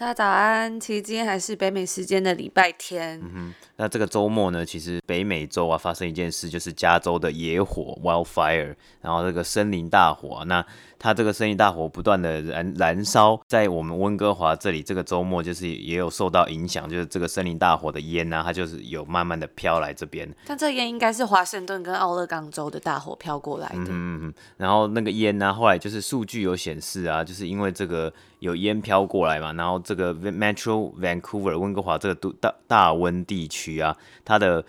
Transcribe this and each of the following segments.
大家早安，其实今天还是北美时间的礼拜天。嗯哼，那这个周末呢，其实北美洲啊发生一件事，就是加州的野火 （wildfire），然后这个森林大火，那。它这个森林大火不断的燃燃烧，在我们温哥华这里，这个周末就是也有受到影响，就是这个森林大火的烟呢、啊，它就是有慢慢的飘来这边。但这烟应该是华盛顿跟奥勒冈州的大火飘过来的。嗯嗯，然后那个烟呢、啊，后来就是数据有显示啊，就是因为这个有烟飘过来嘛，然后这个 Metro Vancouver 温哥华这个都大大温地区啊，它的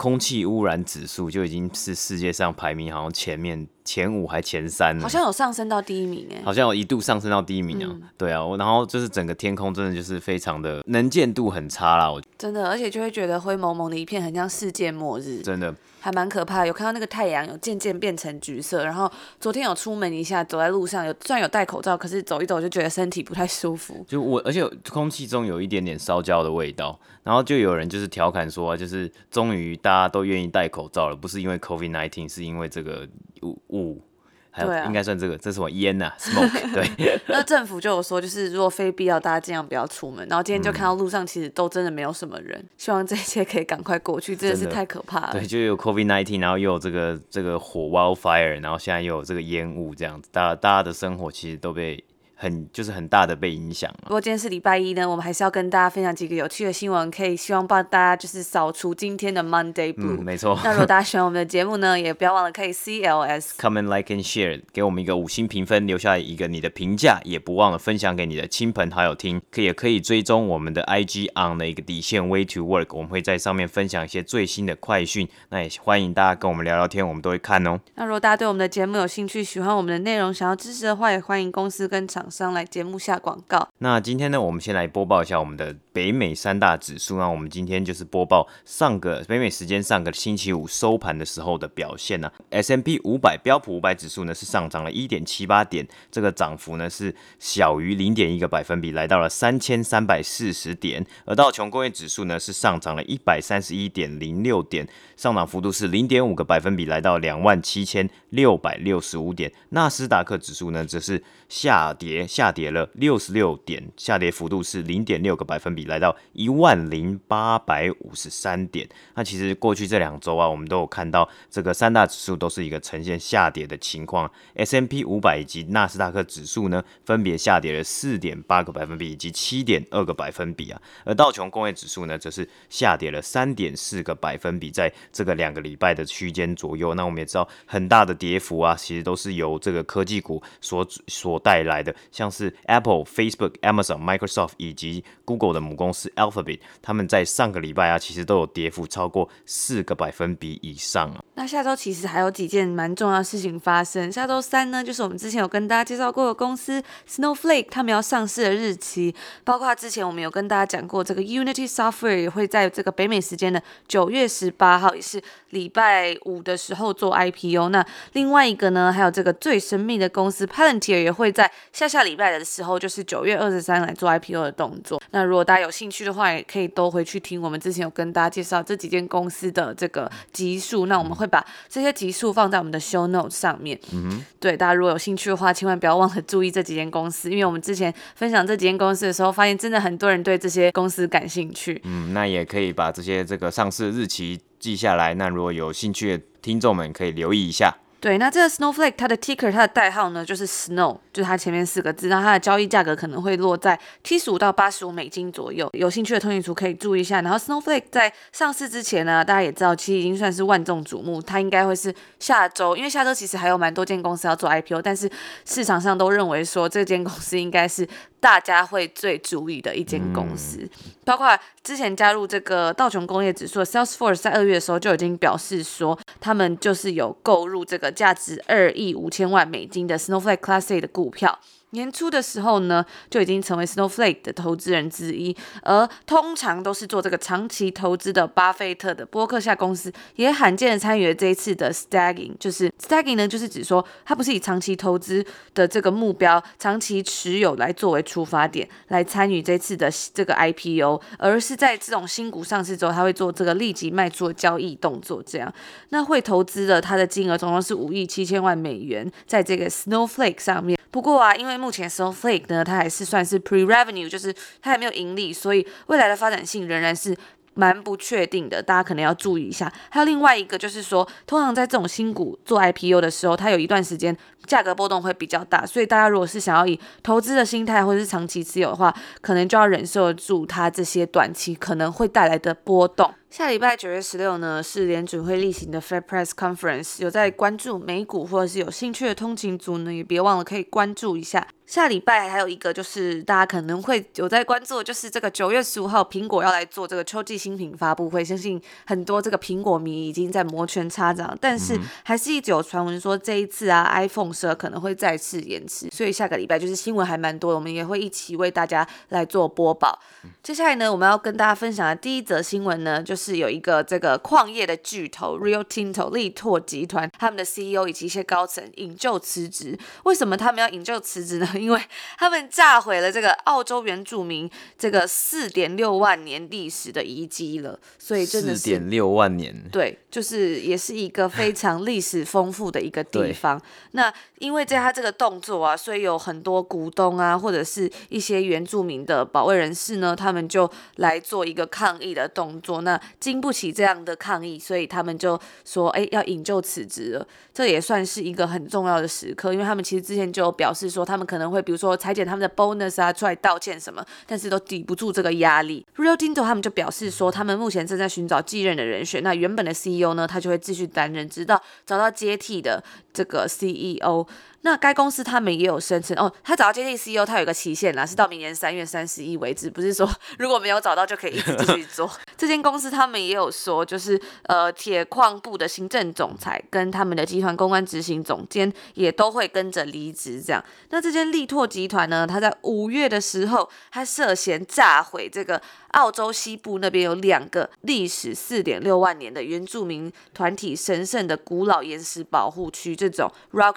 空气污染指数就已经是世界上排名好像前面。前五还前三了？好像有上升到第一名哎，好像有一度上升到第一名啊。嗯、对啊，然后就是整个天空真的就是非常的能见度很差啦，我真的，而且就会觉得灰蒙蒙的一片，很像世界末日，真的还蛮可怕。有看到那个太阳有渐渐变成橘色，然后昨天有出门一下，走在路上有虽然有戴口罩，可是走一走就觉得身体不太舒服。就我，而且空气中有一点点烧焦的味道，然后就有人就是调侃说，就是终于大家都愿意戴口罩了，不是因为 COVID-19，是因为这个雾雾。还有应该算这个，这是什么烟呐、啊、？Smoke。对。那政府就有说，就是如果非必要，大家尽量不要出门。然后今天就看到路上其实都真的没有什么人，嗯、希望这一切可以赶快过去，真的是太可怕了。对，就有 COVID-19，然后又有这个这个火 wildfire，然后现在又有这个烟雾，这样子，大家大家的生活其实都被。很就是很大的被影响。不过今天是礼拜一呢，我们还是要跟大家分享几个有趣的新闻，可以希望帮大家就是扫除今天的 Monday Blue。嗯，没错。那如果大家喜欢我们的节目呢，也不要忘了可以 CLS Comment Like and Share，给我们一个五星评分，留下一个你的评价，也不忘了分享给你的亲朋好友听。可也可以追踪我们的 IG on 的一个底线 Way to Work，我们会在上面分享一些最新的快讯。那也欢迎大家跟我们聊聊天，我们都会看哦。那如果大家对我们的节目有兴趣，喜欢我们的内容，想要支持的话，也欢迎公司跟厂上来节目下广告。那今天呢，我们先来播报一下我们的北美三大指数。那我们今天就是播报上个北美时间上个星期五收盘的时候的表现呢。S M P 五百标普五百指数呢是上涨了一点七八点，这个涨幅呢是小于零点一个百分比，来到了三千三百四十点。而道琼工业指数呢是上涨了一百三十一点零六点，上涨幅度是零点五个百分比，来到两万七千六百六十五点。纳斯达克指数呢则是下跌，下跌了。六十六点，下跌幅度是零点六个百分比，来到一万零八百五十三点。那其实过去这两周啊，我们都有看到这个三大指数都是一个呈现下跌的情况。S M P 五百以及纳斯达克指数呢，分别下跌了四点八个百分比以及七点二个百分比啊。而道琼工业指数呢，则是下跌了三点四个百分比，在这个两个礼拜的区间左右。那我们也知道，很大的跌幅啊，其实都是由这个科技股所所带来的，像是 Apple。Facebook、Amazon、Microsoft 以及 Google 的母公司 Alphabet，他们在上个礼拜啊，其实都有跌幅超过四个百分比以上啊。那下周其实还有几件蛮重要的事情发生。下周三呢，就是我们之前有跟大家介绍过的公司 Snowflake，他们要上市的日期，包括之前我们有跟大家讲过，这个 Unity Software 也会在这个北美时间的九月十八号，也是礼拜五的时候做 IPO。那另外一个呢，还有这个最神秘的公司 Palantir 也会在下下礼拜的时候。就是九月二十三来做 IPO 的动作。那如果大家有兴趣的话，也可以都回去听我们之前有跟大家介绍这几间公司的这个集数。那我们会把这些集数放在我们的 Show Notes 上面。嗯哼。对，大家如果有兴趣的话，千万不要忘了注意这几间公司，因为我们之前分享这几间公司的时候，发现真的很多人对这些公司感兴趣。嗯，那也可以把这些这个上市日期记下来。那如果有兴趣的听众们，可以留意一下。对，那这个 Snowflake 它的 ticker 它的代号呢，就是 Snow，就是它前面四个字，然后它的交易价格可能会落在七十五到八十五美金左右。有兴趣的通讯族可以注意一下。然后 Snowflake 在上市之前呢，大家也知道，其实已经算是万众瞩目，它应该会是下周，因为下周其实还有蛮多间公司要做 IPO，但是市场上都认为说这间公司应该是。大家会最注意的一间公司，嗯、包括之前加入这个道琼工业指数的 Salesforce，在二月的时候就已经表示说，他们就是有购入这个价值二亿五千万美金的 Snowflake Classic 的股票。年初的时候呢，就已经成为 Snowflake 的投资人之一。而通常都是做这个长期投资的巴菲特的波克夏公司，也罕见的参与了这一次的 Stagging。就是 Stagging 呢，就是指说它不是以长期投资的这个目标、长期持有来作为出发点来参与这次的这个 IPO，而是在这种新股上市之后，他会做这个立即卖出的交易动作。这样，那会投资的它的金额总共是五亿七千万美元，在这个 Snowflake 上面。不过啊，因为目前 Snowflake 呢，它还是算是 pre-revenue，就是它还没有盈利，所以未来的发展性仍然是蛮不确定的，大家可能要注意一下。还有另外一个就是说，通常在这种新股做 IPO 的时候，它有一段时间价格波动会比较大，所以大家如果是想要以投资的心态或者是长期持有的话，可能就要忍受住它这些短期可能会带来的波动。下礼拜九月十六呢，是联准会例行的 Fed Press Conference，有在关注美股或者是有兴趣的通勤族呢，也别忘了可以关注一下。下礼拜还有一个就是大家可能会有在关注，就是这个九月十五号苹果要来做这个秋季新品发布会，相信很多这个苹果迷已经在摩拳擦掌，但是还是一直有传闻说这一次啊 iPhone 十二可能会再次延迟，所以下个礼拜就是新闻还蛮多的，我们也会一起为大家来做播报。接下来呢，我们要跟大家分享的第一则新闻呢，就是有一个这个矿业的巨头 Rio Tinto 力拓集团，他们的 CEO 以及一些高层引咎辞职。为什么他们要引咎辞职呢？因为他们炸毁了这个澳洲原住民这个四点六万年历史的遗迹了，所以真的是四点六万年，对，就是也是一个非常历史丰富的一个地方。那因为在他这个动作啊，所以有很多股东啊，或者是一些原住民的保卫人士呢，他们就来做一个抗议的动作。那经不起这样的抗议，所以他们就说，哎，要引咎辞职了。这也算是一个很重要的时刻，因为他们其实之前就表示说，他们可能会比如说裁减他们的 bonus 啊，出来道歉什么，但是都抵不住这个压力。Rio Tinto 他们就表示说，他们目前正在寻找继任的人选。那原本的 CEO 呢，他就会继续担任，直到找到接替的这个 CEO。So. 那该公司他们也有声称哦，他找到接替 CEO，他有个期限啦，是到明年三月三十一为止，不是说如果没有找到就可以一直继续做。这间公司他们也有说，就是呃铁矿部的行政总裁跟他们的集团公关执行总监也都会跟着离职。这样，那这间力拓集团呢，他在五月的时候，他涉嫌炸毁这个。澳洲西部那边有两个历史四点六万年的原住民团体神圣的古老岩石保护区，这种 Rock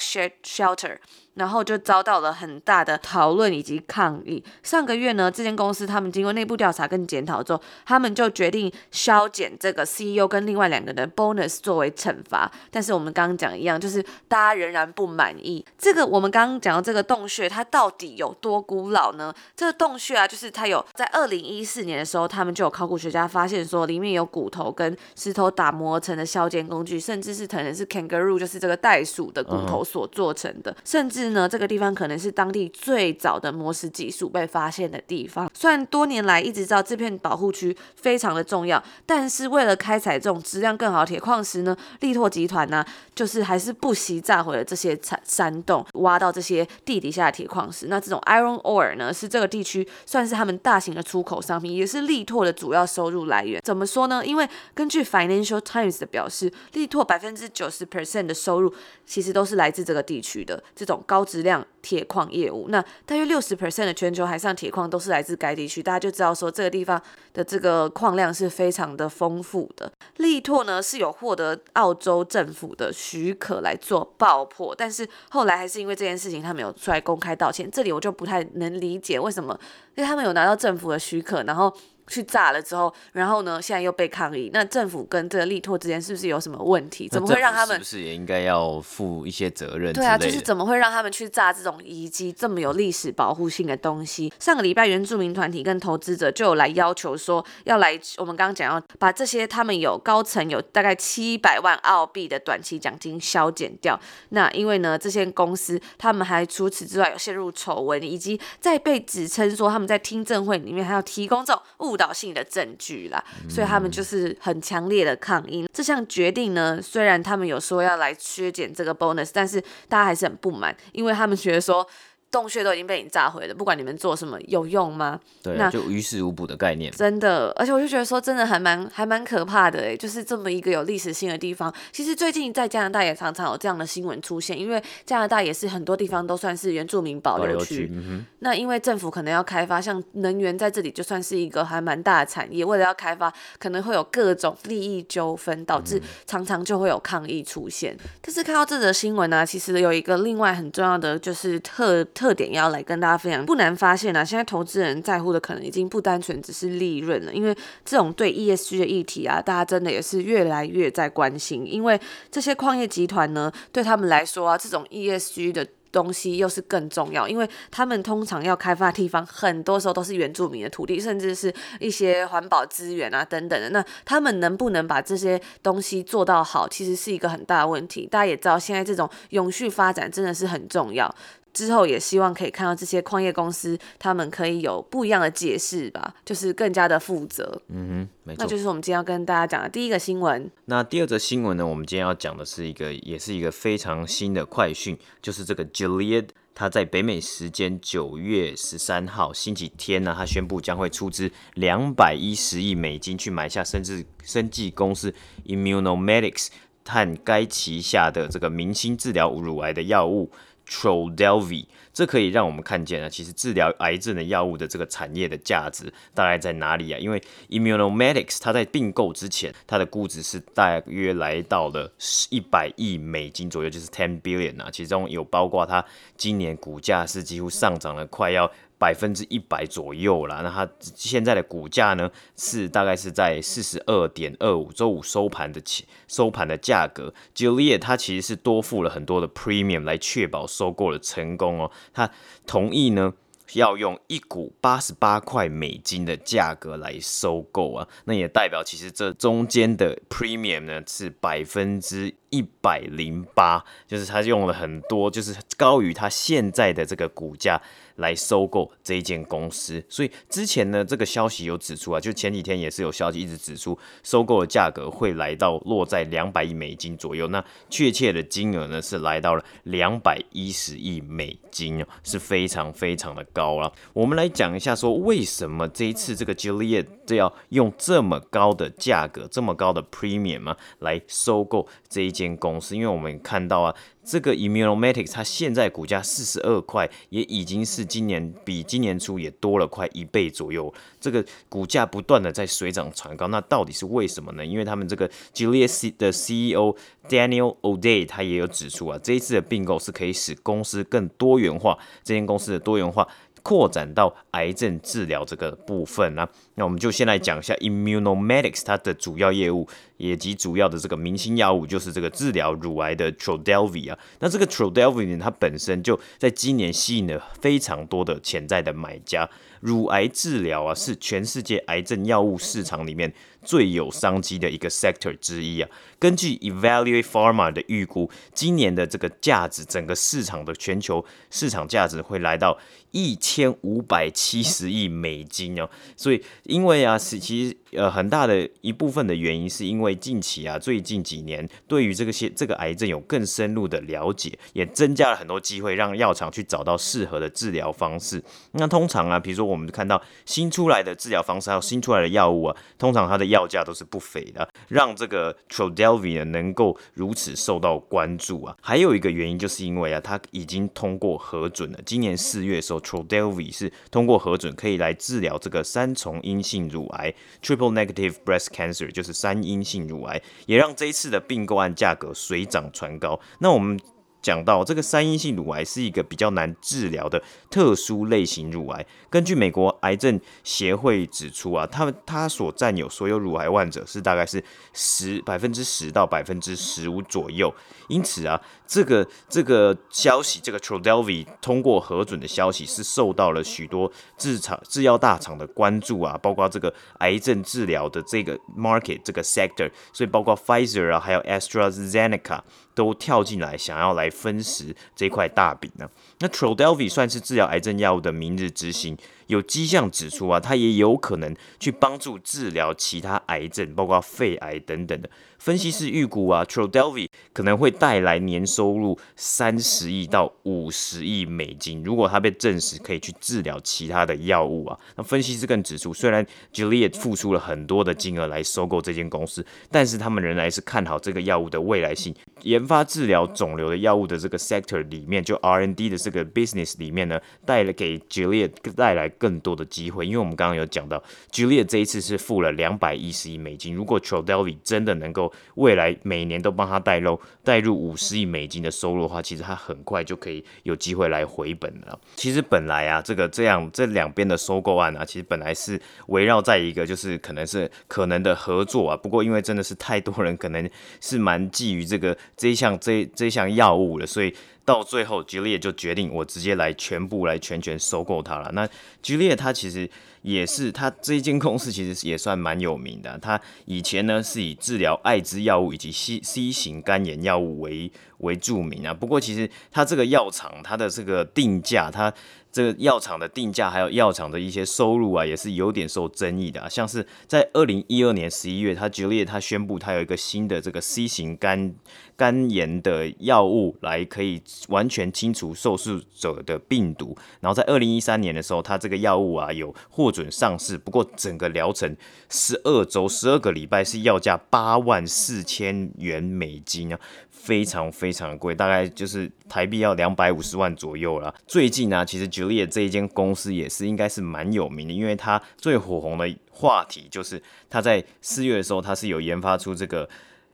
Shelter。然后就遭到了很大的讨论以及抗议。上个月呢，这间公司他们经过内部调查跟检讨之后，他们就决定削减这个 CEO 跟另外两个人的 bonus 作为惩罚。但是我们刚刚讲一样，就是大家仍然不满意。这个我们刚刚讲到这个洞穴，它到底有多古老呢？这个洞穴啊，就是它有在二零一四年的时候，他们就有考古学家发现说，里面有骨头跟石头打磨成的削尖工具，甚至是可能是 kangaroo，就是这个袋鼠的骨头所做成的，甚至。呢，这个地方可能是当地最早的磨石技术被发现的地方。虽然多年来一直知道这片保护区非常的重要，但是为了开采这种质量更好的铁矿石呢，力拓集团呢，就是还是不惜炸毁了这些山山洞，挖到这些地底下的铁矿石。那这种 iron ore 呢，是这个地区算是他们大型的出口商品，也是力拓的主要收入来源。怎么说呢？因为根据 Financial Times 的表示，力拓百分之九十 percent 的收入其实都是来自这个地区的这种。高质量铁矿业务，那大约六十 percent 的全球海上铁矿都是来自该地区，大家就知道说这个地方的这个矿量是非常的丰富的。力拓呢是有获得澳洲政府的许可来做爆破，但是后来还是因为这件事情，他们有出来公开道歉。这里我就不太能理解为什么，因为他们有拿到政府的许可，然后。去炸了之后，然后呢，现在又被抗议。那政府跟这个力拓之间是不是有什么问题？怎么会让他们？是不是也应该要负一些责任？对啊，就是怎么会让他们去炸这种遗迹这么有历史保护性的东西？上个礼拜，原住民团体跟投资者就有来要求说，要来我们刚刚讲要把这些他们有高层有大概七百万澳币的短期奖金削减掉。那因为呢，这些公司他们还除此之外有陷入丑闻，以及在被指称说他们在听证会里面还要提供这种物。误导性的证据啦，所以他们就是很强烈的抗议。这项决定呢，虽然他们有说要来削减这个 bonus，但是大家还是很不满，因为他们觉得说洞穴都已经被你炸毁了，不管你们做什么，有用吗？对，那就于事无补的概念。真的，而且我就觉得说，真的还蛮还蛮可怕的诶，就是这么一个有历史性的地方。其实最近在加拿大也常常有这样的新闻出现，因为加拿大也是很多地方都算是原住民保留区。保留区，嗯。那因为政府可能要开发，像能源在这里就算是一个还蛮大的产业，为了要开发，可能会有各种利益纠纷，导致常常就会有抗议出现。嗯、但是看到这则新闻呢、啊，其实有一个另外很重要的就是特特特点要来跟大家分享。不难发现啊，现在投资人在乎的可能已经不单纯只是利润了，因为这种对 ESG 的议题啊，大家真的也是越来越在关心。因为这些矿业集团呢，对他们来说啊，这种 ESG 的东西又是更重要，因为他们通常要开发的地方，很多时候都是原住民的土地，甚至是一些环保资源啊等等的。那他们能不能把这些东西做到好，其实是一个很大的问题。大家也知道，现在这种永续发展真的是很重要。之后也希望可以看到这些矿业公司，他们可以有不一样的解释吧，就是更加的负责。嗯哼，没错。那就是我们今天要跟大家讲的第一个新闻。那第二则新闻呢？我们今天要讲的是一个，也是一个非常新的快讯，就是这个 Gilead，他在北美时间九月十三号星期天呢，他宣布将会出资两百一十亿美金去买下生至生技公司 Immunomedics 和该旗下的这个明星治疗乳癌的药物。Trodelvy，这可以让我们看见啊，其实治疗癌症的药物的这个产业的价值大概在哪里啊？因为 Immunomedics 它在并购之前，它的估值是大约来到了一百亿美金左右，就是 ten billion 啊，其中有包括它今年股价是几乎上涨了快要。百分之一百左右啦，那它现在的股价呢，是大概是在四十二点二五，周五收盘的起收盘的价格。Gilead 它其实是多付了很多的 premium 来确保收购的成功哦，他同意呢。要用一股八十八块美金的价格来收购啊，那也代表其实这中间的 premium 呢是百分之一百零八，就是他用了很多，就是高于他现在的这个股价来收购这一间公司。所以之前呢，这个消息有指出啊，就前几天也是有消息一直指出，收购的价格会来到落在两百亿美金左右。那确切的金额呢是来到了两百一十亿美金哦，是非常非常的高。高了，我们来讲一下，说为什么这一次这个 Gilead 就要用这么高的价格，这么高的 premium 啊，来收购这一间公司？因为我们看到啊。这个 Immunomatics 它现在股价四十二块，也已经是今年比今年初也多了快一倍左右。这个股价不断的在水涨船高，那到底是为什么呢？因为他们这个 g i l i a s 的 CEO Daniel O'Day 他也有指出啊，这一次的并购是可以使公司更多元化，这间公司的多元化。扩展到癌症治疗这个部分呢、那我们就先来讲一下 Immunomedics 它的主要业务，以及主要的这个明星药物，就是这个治疗乳癌的 Trodelvy 啊。那这个 Trodelvy 呢，它本身就在今年吸引了非常多的潜在的买家。乳癌治疗啊，是全世界癌症药物市场里面最有商机的一个 sector 之一啊。根据 Evaluate Pharma 的预估，今年的这个价值，整个市场的全球市场价值会来到一千五百七十亿美金哦。所以，因为啊，是其实呃很大的一部分的原因，是因为近期啊，最近几年对于这个些这个癌症有更深入的了解，也增加了很多机会，让药厂去找到适合的治疗方式。那通常啊，比如说我们看到新出来的治疗方式，还有新出来的药物啊，通常它的药价都是不菲的，让这个 t r o d e l v i 呢能够如此受到关注啊。还有一个原因，就是因为啊，它已经通过核准了。今年四月的时候，Trodelvy 是通过核准，可以来治疗这个三重阴性乳癌 （Triple Negative Breast Cancer），就是三阴性乳癌，也让这一次的并购案价格水涨船高。那我们。讲到这个三阴性乳癌是一个比较难治疗的特殊类型乳癌。根据美国癌症协会指出啊，他们他所占有所有乳癌患者是大概是十百分之十到百分之十五左右。因此啊，这个这个消息，这个 Trodelvy 通过核准的消息是受到了许多制厂制药大厂的关注啊，包括这个癌症治疗的这个 market 这个 sector，所以包括 Pfizer 啊，还有 AstraZeneca。都跳进来，想要来分食这块大饼呢。那 Trodelvy 算是治疗癌症药物的明日之星，有迹象指出啊，它也有可能去帮助治疗其他癌症，包括肺癌等等的。分析师预估啊，Trodelvy 可能会带来年收入三十亿到五十亿美金。如果它被证实可以去治疗其他的药物啊，那分析师更指出，虽然 Gilead 付出了很多的金额来收购这间公司，但是他们仍然是看好这个药物的未来性。研发治疗肿瘤的药物的这个 sector 里面，就 R&D 的这个 business 里面呢，带了给 Gilead 带来更多的机会。因为我们刚刚有讲到 julia 这一次是付了两百一十亿美金，如果 Trodelvy 真的能够未来每年都帮他带入带入五十亿美金的收入的话，其实他很快就可以有机会来回本了。其实本来啊，这个这样这两边的收购案啊，其实本来是围绕在一个就是可能是可能的合作啊。不过因为真的是太多人可能是蛮觊觎这个这一项这这一项药物了，所以。到最后吉利尔就决定我直接来全部来全权收购它了。那吉利它其实也是它这一间公司其实也算蛮有名的。它以前呢是以治疗艾滋药物以及 C C 型肝炎药物为为著名啊。不过其实它这个药厂它的这个定价它。这个药厂的定价，还有药厂的一些收入啊，也是有点受争议的啊。像是在二零一二年十一月，他 Gilead 他宣布他有一个新的这个 C 型肝肝炎的药物，来可以完全清除受试者的病毒。然后在二零一三年的时候，他这个药物啊有获准上市。不过整个疗程十二周、十二个礼拜是要价八万四千元美金啊。非常非常贵，大概就是台币要两百五十万左右了。最近呢、其实 Gilead 这一间公司也是应该是蛮有名的，因为它最火红的话题就是它在四月的时候，它是有研发出这个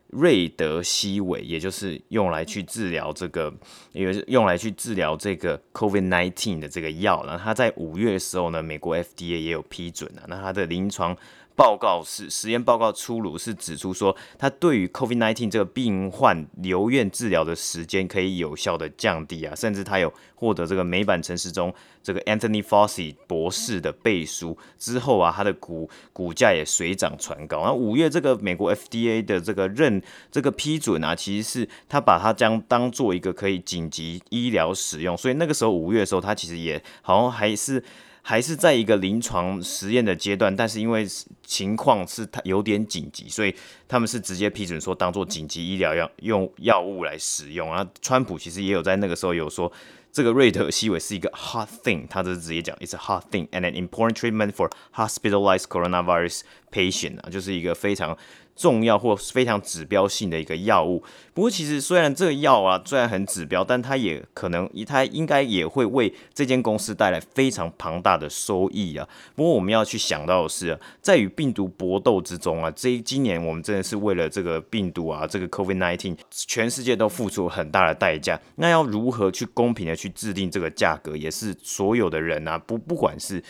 瑞德西韦，也就是用来去治疗这个，也是用来去治疗这个 COVID-19 的这个药。然后它在五月的时候呢，美国 FDA 也有批准了。那它的临床报告是实验报告出炉，是指出说，它对于 COVID-19 这个病患留院治疗的时间可以有效的降低啊，甚至它有获得这个美版城市中这个 Anthony Fauci 博士的背书之后啊，它的股股价也水涨船高。那五月这个美国 FDA 的这个认这个批准啊，其实是他把它将当做一个可以紧急医疗使用，所以那个时候五月的时候，它其实也好像还是。还是在一个临床实验的阶段，但是因为情况是它有点紧急，所以他们是直接批准说当做紧急医疗药用药物来使用。然后川普其实也有在那个时候有说，这个瑞德西韦是一个 hot thing，他就是直接讲 it's a hot thing and an important treatment for hospitalized coronavirus patient 啊，就是一个非常。重要或非常指标性的一个药物。不过，其实虽然这个药啊，虽然很指标，但它也可能，它应该也会为这间公司带来非常庞大的收益啊。不过，我们要去想到的是，在与病毒搏斗之中啊，这今年我们真的是为了这个病毒啊，这个 COVID-19，全世界都付出很大的代价。那要如何去公平的去制定这个价格，也是所有的人啊，不不管是。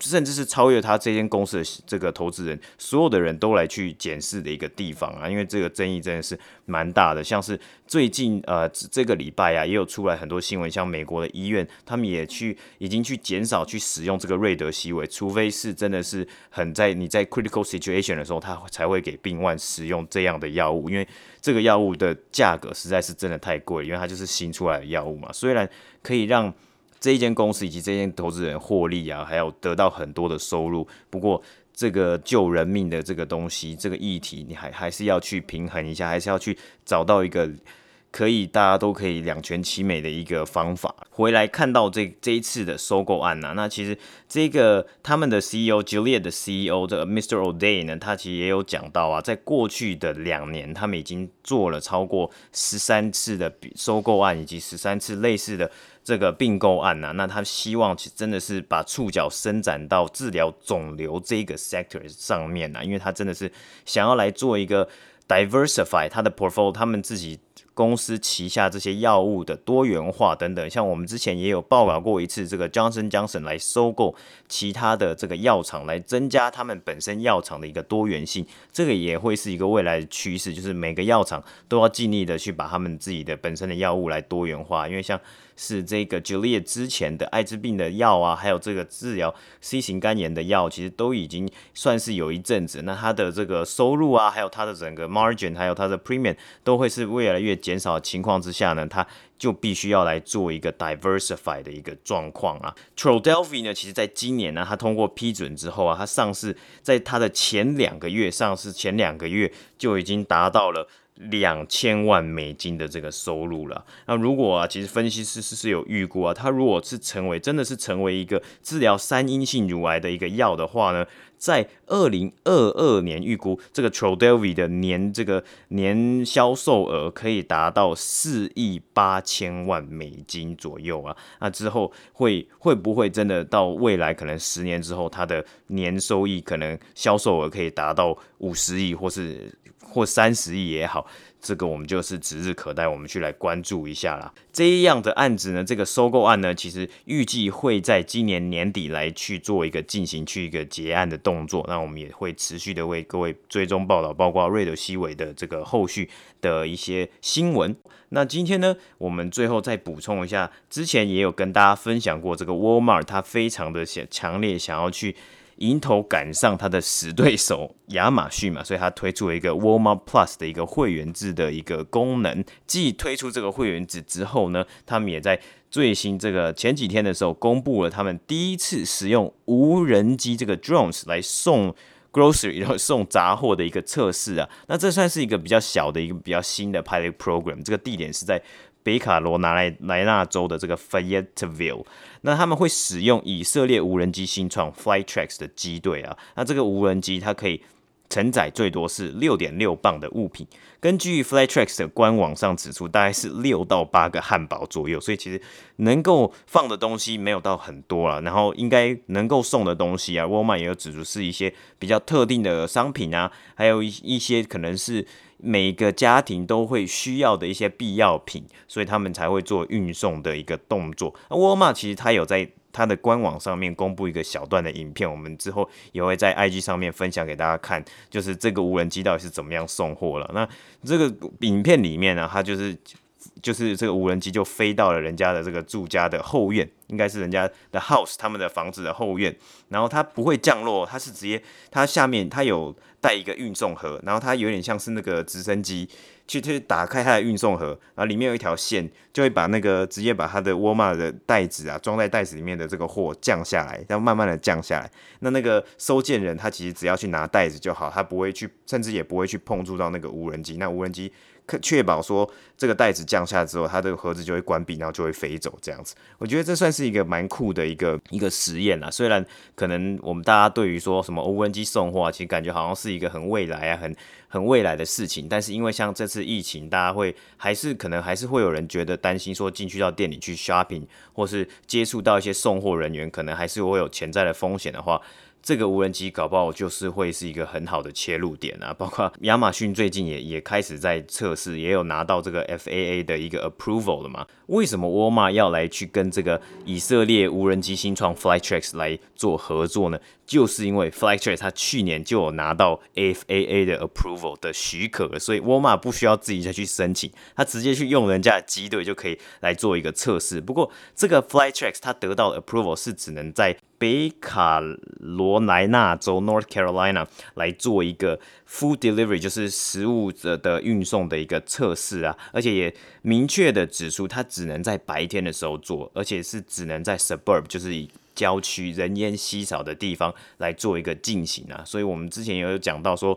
甚至是超越他这间公司的这个投资人，所有的人都来去检视的一个地方啊，因为这个争议真的是蛮大的。像是最近呃这个礼拜啊，也有出来很多新闻，像美国的医院，他们也去已经去减少去使用这个瑞德西韦，除非是真的是很在你在 critical situation 的时候，他才会给病患使用这样的药物，因为这个药物的价格实在是真的太贵，因为它就是新出来的药物嘛，虽然可以让。这一间公司以及这间投资人获利啊，还有得到很多的收入。不过，这个救人命的这个东西，这个议题，你还还是要去平衡一下，还是要去找到一个可以大家都可以两全其美的一个方法。回来看到这这一次的收购案呢、啊，那其实这个他们的 CEO Juliet 的 CEO 这个 Mr. O'Day 呢，他其实也有讲到啊，在过去的两年，他们已经做了超过十三次的收购案，以及十三次类似的。这个并购案呢、啊，那他希望其真的是把触角伸展到治疗肿瘤这个 sector 上面呢、啊，因为他真的是想要来做一个 diversify 他的 portfolio，他们自己公司旗下这些药物的多元化等等。像我们之前也有报道过一次，这个 Johnson Johnson 来收购其他的这个药厂，来增加他们本身药厂的一个多元性，这个也会是一个未来的趋势，就是每个药厂都要尽力的去把他们自己的本身的药物来多元化，因为像。是这个 Gilead 之前的艾滋病的药啊，还有这个治疗 C 型肝炎的药，其实都已经算是有一阵子。那它的这个收入啊，还有它的整个 margin，还有它的 premium，都会是越来越减少的情况之下呢，它就必须要来做一个 diversify 的一个状况啊。Trodelvy 呢，其实在今年呢，它通过批准之后啊，它上市在它的前两个月上市前两个月就已经达到了。两千万美金的这个收入了。那如果啊，其实分析师是是有预估啊，它如果是成为真的是成为一个治疗三阴性乳癌的一个药的话呢，在二零二二年预估这个 Trodelvy 的年这个年销售额可以达到四亿八千万美金左右啊。那之后会会不会真的到未来可能十年之后，它的年收益可能销售额可以达到五十亿或是？或三十亿也好，这个我们就是指日可待，我们去来关注一下啦。这样的案子呢，这个收购案呢，其实预计会在今年年底来去做一个进行去一个结案的动作。那我们也会持续的为各位追踪报道，包括瑞德西韦的这个后续的一些新闻。那今天呢，我们最后再补充一下，之前也有跟大家分享过，这个 Walmart 它非常的想强烈想要去。迎头赶上他的死对手亚马逊嘛，所以他推出了一个 Walmart Plus 的一个会员制的一个功能。继推出这个会员制之后呢，他们也在最新这个前几天的时候，公布了他们第一次使用无人机这个 drones 来送 grocery，然后送杂货的一个测试啊。那这算是一个比较小的一个比较新的 pilot program，这个地点是在。北卡罗拿来莱纳州的这个 Fayetteville，那他们会使用以色列无人机新创 Flytrax 的机队啊，那这个无人机它可以承载最多是六点六磅的物品，根据 Flytrax 的官网上指出，大概是六到八个汉堡左右，所以其实能够放的东西没有到很多了，然后应该能够送的东西啊，Walmart 也有指出是一些比较特定的商品啊，还有一一些可能是。每个家庭都会需要的一些必要品，所以他们才会做运送的一个动作。那沃尔玛其实它有在它的官网上面公布一个小段的影片，我们之后也会在 IG 上面分享给大家看，就是这个无人机到底是怎么样送货了。那这个影片里面呢，它就是。就是这个无人机就飞到了人家的这个住家的后院，应该是人家的 house，他们的房子的后院。然后它不会降落，它是直接，它下面它有带一个运送盒，然后它有点像是那个直升机去去打开它的运送盒，然后里面有一条线，就会把那个直接把它的沃尔玛的袋子啊装在袋子里面的这个货降下来，然后慢慢的降下来。那那个收件人他其实只要去拿袋子就好，他不会去，甚至也不会去碰触到那个无人机。那无人机。确保说这个袋子降下之后，它这个盒子就会关闭，然后就会飞走这样子。我觉得这算是一个蛮酷的一个一个实验啦。虽然可能我们大家对于说什么无人机送货，其实感觉好像是一个很未来啊、很很未来的事情。但是因为像这次疫情，大家会还是可能还是会有人觉得担心，说进去到店里去 shopping，或是接触到一些送货人员，可能还是会有潜在的风险的话。这个无人机搞不好就是会是一个很好的切入点啊！包括亚马逊最近也也开始在测试，也有拿到这个 FAA 的一个 approval 了嘛？为什么沃尔玛要来去跟这个以色列无人机新创 Flytrex 来做合作呢？就是因为 Flytrex 它去年就有拿到 FAA 的 approval 的许可了，所以沃尔玛不需要自己再去申请，它直接去用人家的机队就可以来做一个测试。不过这个 Flytrex 它得到的 approval 是只能在北卡罗来纳州 North Carolina 来做一个 food delivery，就是食物的的运送的一个测试啊，而且也明确的指出它只能在白天的时候做，而且是只能在 suburb，就是以郊区人烟稀少的地方来做一个进行啊，所以我们之前也有讲到说，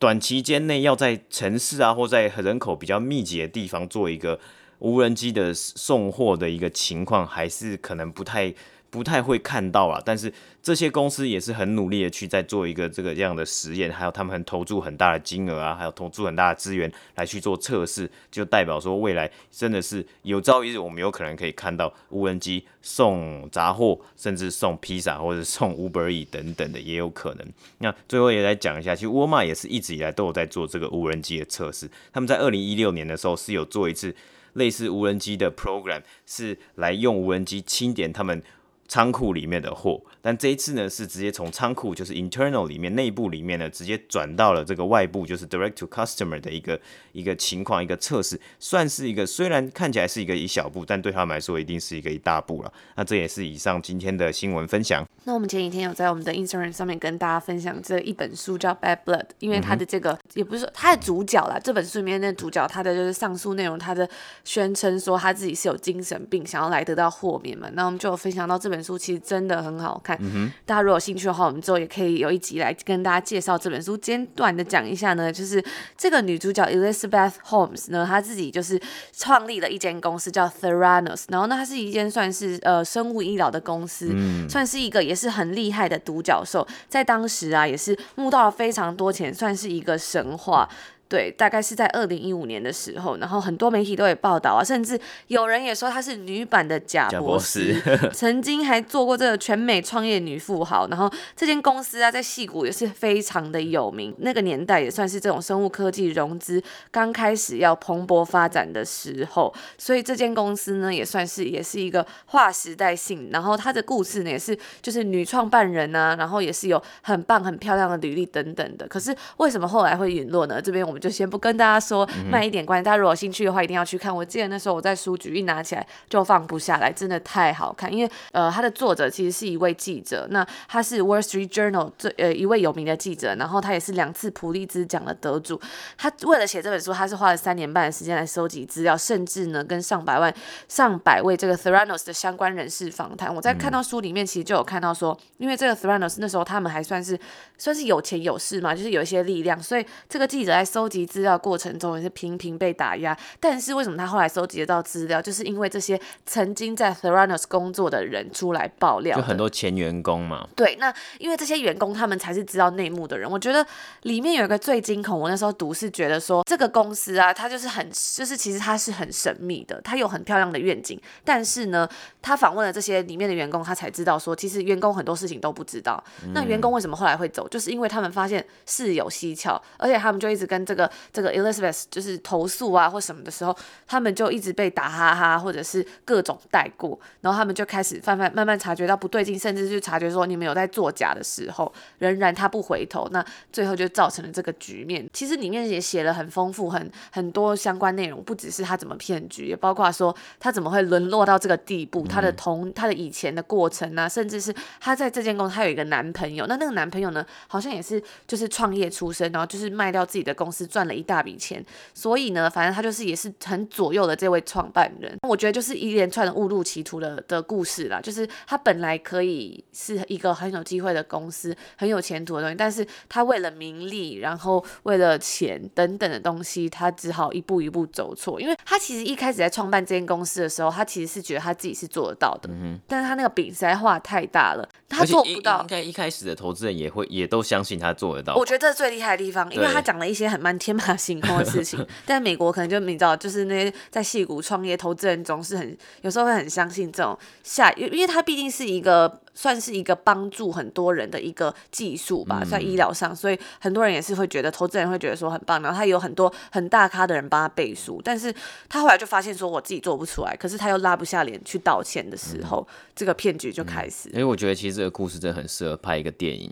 短期间内要在城市啊或在人口比较密集的地方做一个无人机的送货的一个情况，还是可能不太。不太会看到啊，但是这些公司也是很努力的去在做一个这个这样的实验，还有他们很投注很大的金额啊，还有投注很大的资源来去做测试，就代表说未来真的是有朝一日我们有可能可以看到无人机送杂货，甚至送披萨或者送 Uber E 等等的也有可能。那最后也来讲一下，其实沃尔玛也是一直以来都有在做这个无人机的测试，他们在二零一六年的时候是有做一次类似无人机的 program，是来用无人机清点他们。仓库里面的货，但这一次呢是直接从仓库，就是 internal 里面内部里面呢，直接转到了这个外部，就是 direct to customer 的一个一个情况，一个测试，算是一个虽然看起来是一个一小步，但对他们来说一定是一个一大步了。那这也是以上今天的新闻分享。那我们前几天有在我们的 Instagram 上面跟大家分享这一本书叫《Bad Blood》，因为它的这个、嗯、也不是说它的主角啦，这本书里面的主角他的就是上述内容，他的宣称说他自己是有精神病，想要来得到豁免嘛。那我们就有分享到这本。书其实真的很好看，嗯、大家如果有兴趣的话，我们之后也可以有一集来跟大家介绍这本书。简短的讲一下呢，就是这个女主角 Elizabeth Holmes 呢，她自己就是创立了一间公司叫 Theranos，然后呢，它是一间算是呃生物医疗的公司，嗯，算是一个也是很厉害的独角兽，在当时啊也是募到了非常多钱，算是一个神话。对，大概是在二零一五年的时候，然后很多媒体都有报道啊，甚至有人也说她是女版的贾伯斯，贾伯斯曾经还做过这个全美创业女富豪。然后这间公司啊，在戏谷也是非常的有名，那个年代也算是这种生物科技融资刚开始要蓬勃发展的时候，所以这间公司呢，也算是也是一个划时代性。然后她的故事呢，也是就是女创办人啊，然后也是有很棒很漂亮的履历等等的。可是为什么后来会陨落呢？这边我们。就先不跟大家说，慢一点关系。大家如果有兴趣的话，一定要去看。我记得那时候我在书局一拿起来就放不下来，真的太好看。因为呃，他的作者其实是一位记者，那他是 Wall Street Journal 最呃一位有名的记者，然后他也是两次普利兹奖的得主。他为了写这本书，他是花了三年半的时间来收集资料，甚至呢跟上百万、上百位这个 Theranos 的相关人士访谈。我在看到书里面，其实就有看到说，因为这个 Theranos 那时候他们还算是算是有钱有势嘛，就是有一些力量，所以这个记者在收集资料过程中也是频频被打压，但是为什么他后来收集得到资料，就是因为这些曾经在 Theranos 工作的人出来爆料，就很多前员工嘛。对，那因为这些员工他们才是知道内幕的人。我觉得里面有一个最惊恐，我那时候读是觉得说这个公司啊，它就是很就是其实它是很神秘的，它有很漂亮的愿景，但是呢，他访问了这些里面的员工，他才知道说其实员工很多事情都不知道。嗯、那员工为什么后来会走，就是因为他们发现事有蹊跷，而且他们就一直跟这个。这个 Elizabeth 就是投诉啊或什么的时候，他们就一直被打哈哈，或者是各种带过，然后他们就开始慢慢慢慢察觉到不对劲，甚至是察觉说你们有在作假的时候，仍然他不回头，那最后就造成了这个局面。其实里面也写了很丰富，很很多相关内容，不只是他怎么骗局，也包括说他怎么会沦落到这个地步，他的同他的以前的过程啊，甚至是他在这间公司他有一个男朋友，那那个男朋友呢，好像也是就是创业出身，然后就是卖掉自己的公司赚了一大笔钱，所以呢，反正他就是也是很左右的这位创办人。我觉得就是一连串的误入歧途的的故事啦，就是他本来可以是一个很有机会的公司，很有前途的东西，但是他为了名利，然后为了钱等等的东西，他只好一步一步走错。因为他其实一开始在创办这间公司的时候，他其实是觉得他自己是做得到的，嗯、但是他那个饼实在画太大了，他做不到。应该一开始的投资人也会也都相信他做得到。我觉得这是最厉害的地方，因为他讲了一些很蛮天马行空的事情，但美国可能就你知道，就是那些在矽谷创业投资人总是很有时候会很相信这种下，因为他毕竟是一个算是一个帮助很多人的一个技术吧，在医疗上，所以很多人也是会觉得投资人会觉得说很棒，然后他有很多很大咖的人帮他背书，但是他后来就发现说我自己做不出来，可是他又拉不下脸去道歉的时候，嗯、这个骗局就开始。因为我觉得其实这个故事真的很适合拍一个电影。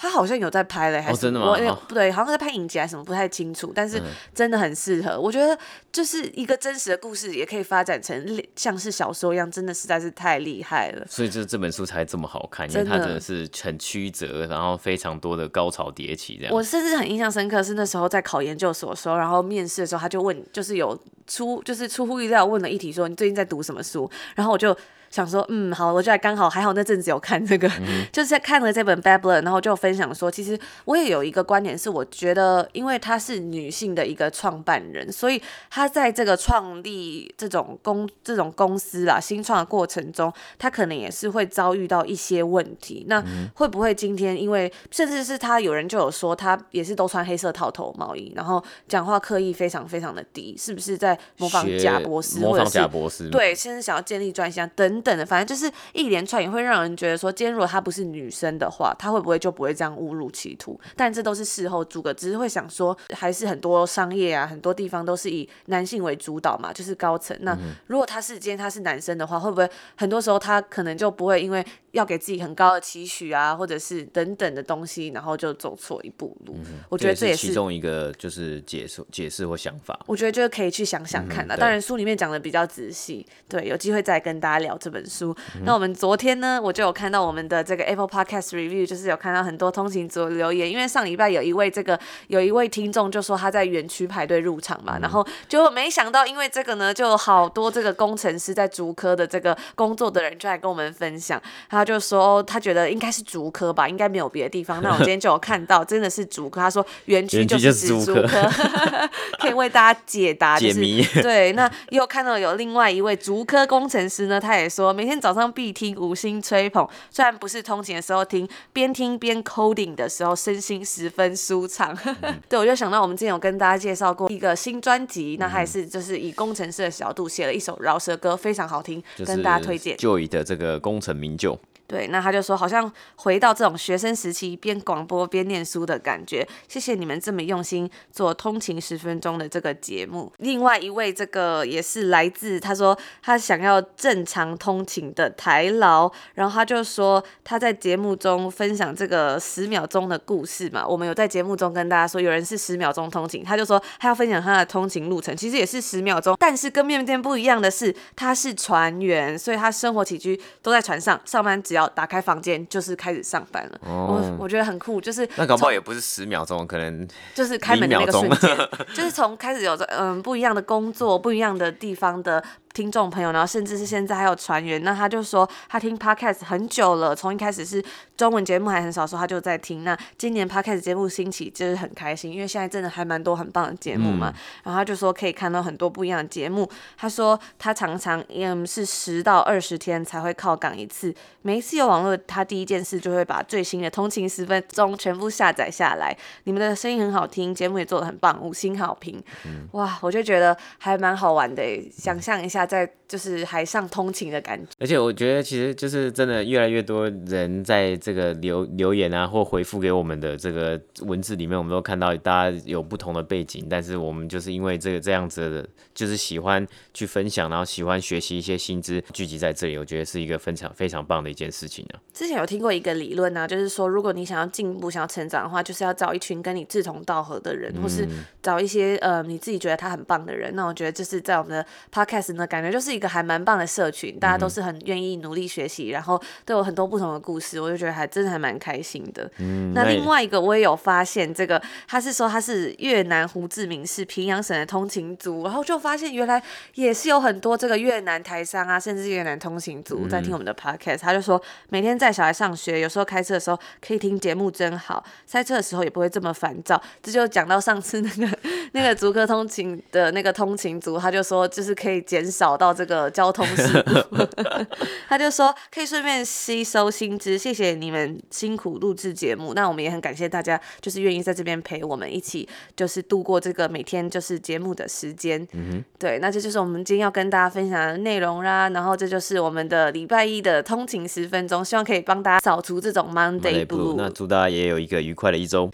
他好像有在拍嘞，还是、哦、真的吗？我不对，好像在拍影集还是什么，不太清楚。但是真的很适合，嗯、我觉得就是一个真实的故事，也可以发展成像是小说一样，真的实在是太厉害了。所以就这本书才这么好看，因为它真的是很曲折，然后非常多的高潮迭起这样。我甚至很印象深刻，是那时候在考研究所的时候，然后面试的时候，他就问，就是有出就是出乎意料问了一题，说你最近在读什么书？然后我就。想说，嗯，好，我就刚好还好那阵子有看这个，嗯、就是在看了这本《Bad Blood》，然后就分享说，其实我也有一个观点是，我觉得，因为她是女性的一个创办人，所以她在这个创立这种公这种公司啊新创的过程中，她可能也是会遭遇到一些问题。那会不会今天因为甚至是她有人就有说，她也是都穿黑色套头毛衣，然后讲话刻意非常非常的低，是不是在模仿贾伯斯？模仿贾伯斯？对，甚至想要建立专项等。等等的，反正就是一连串也会让人觉得说，今天如果她不是女生的话，她会不会就不会这样误入歧途？但这都是事后诸葛，只是会想说，还是很多商业啊，很多地方都是以男性为主导嘛，就是高层。那如果他是今天他是男生的话，会不会很多时候他可能就不会因为要给自己很高的期许啊，或者是等等的东西，然后就走错一步路？嗯、我觉得这也是，是其中一个就是解释解释或想法。我觉得就是可以去想想看啦。嗯、当然书里面讲的比较仔细，对，有机会再跟大家聊这本书。嗯、那我们昨天呢，我就有看到我们的这个 Apple Podcast Review，就是有看到很多通勤族留言，因为上礼拜有一位这个有一位听众就说他在园区排队入场嘛，嗯、然后就没想到因为这个呢，就好多这个工程师在竹科的这个工作的人就来跟我们分享，他就说他觉得应该是竹科吧，应该没有别的地方。那我 今天就有看到真的是竹科，他说园区就是指竹科，可以为大家解答、就是、解谜。对，那又看到有另外一位竹科工程师呢，他也说每天早上必听五星吹捧，虽然不是通勤的时候听，边听边 coding 的时候身心十分舒畅。嗯、对，我就想到我们之前有跟大家介绍过一个新专辑，那还是就是以工程师的角度写了一首饶舌歌，非常好听，跟大家推荐。Joey 的这个功成名就。对，那他就说好像回到这种学生时期边广播边念书的感觉。谢谢你们这么用心做通勤十分钟的这个节目。另外一位这个也是来自他说他想要正常通勤的台劳，然后他就说他在节目中分享这个十秒钟的故事嘛。我们有在节目中跟大家说有人是十秒钟通勤，他就说他要分享他的通勤路程，其实也是十秒钟，但是跟面店不一样的是他是船员，所以他生活起居都在船上，上班只要。打开房间就是开始上班了，哦、我我觉得很酷，就是那搞不好也不是十秒钟，可能就是开门的那个瞬间，就是从开始有着嗯不一样的工作，不一样的地方的。听众朋友，然后甚至是现在还有船员，那他就说他听 podcast 很久了，从一开始是中文节目还很少说，他就在听。那今年 podcast 节目兴起，就是很开心，因为现在真的还蛮多很棒的节目嘛。嗯、然后他就说可以看到很多不一样的节目。他说他常常嗯是十到二十天才会靠港一次，每一次有网络，他第一件事就会把最新的通勤十分钟全部下载下来。你们的声音很好听，节目也做的很棒，五星好评。嗯、哇，我就觉得还蛮好玩的，想象一下。在就是海上通勤的感觉，而且我觉得其实就是真的越来越多人在这个留留言啊，或回复给我们的这个文字里面，我们都看到大家有不同的背景，但是我们就是因为这个这样子的，就是喜欢去分享，然后喜欢学习一些新知，聚集在这里，我觉得是一个非常非常棒的一件事情啊。之前有听过一个理论啊，就是说如果你想要进步、想要成长的话，就是要找一群跟你志同道合的人，或是找一些呃你自己觉得他很棒的人。那我觉得就是在我们的 podcast 呢，感觉就是一个还蛮棒的社群，大家都是很愿意努力学习，然后都有很多不同的故事，我就觉得还真的还蛮开心的。嗯，那另外一个我也有发现，这个他是说他是越南胡志明市平阳省的通勤族，然后就发现原来也是有很多这个越南台商啊，甚至越南通勤族在听我们的 podcast。他就说每天带小孩上学，有时候开车的时候可以听节目真好，塞车的时候也不会这么烦躁。这就讲到上次那个 那个足科通勤的那个通勤族，他就说就是可以减少到这个交通事故，他就说可以顺便吸收薪资，谢谢你们辛苦录制节目。那我们也很感谢大家，就是愿意在这边陪我们一起，就是度过这个每天就是节目的时间。嗯哼，对，那这就是我们今天要跟大家分享的内容啦。然后这就是我们的礼拜一的通勤十分钟，希望可以帮大家扫除这种 Monday Blue。那祝大家也有一个愉快的一周。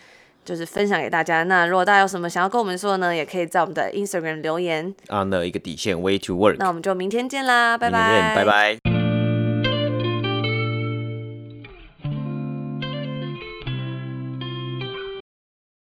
就是分享给大家。那如果大家有什么想要跟我们说的呢，也可以在我们的 Instagram 留言。On 的一个底线，Way to Work。那我们就明天见啦，拜拜，拜拜。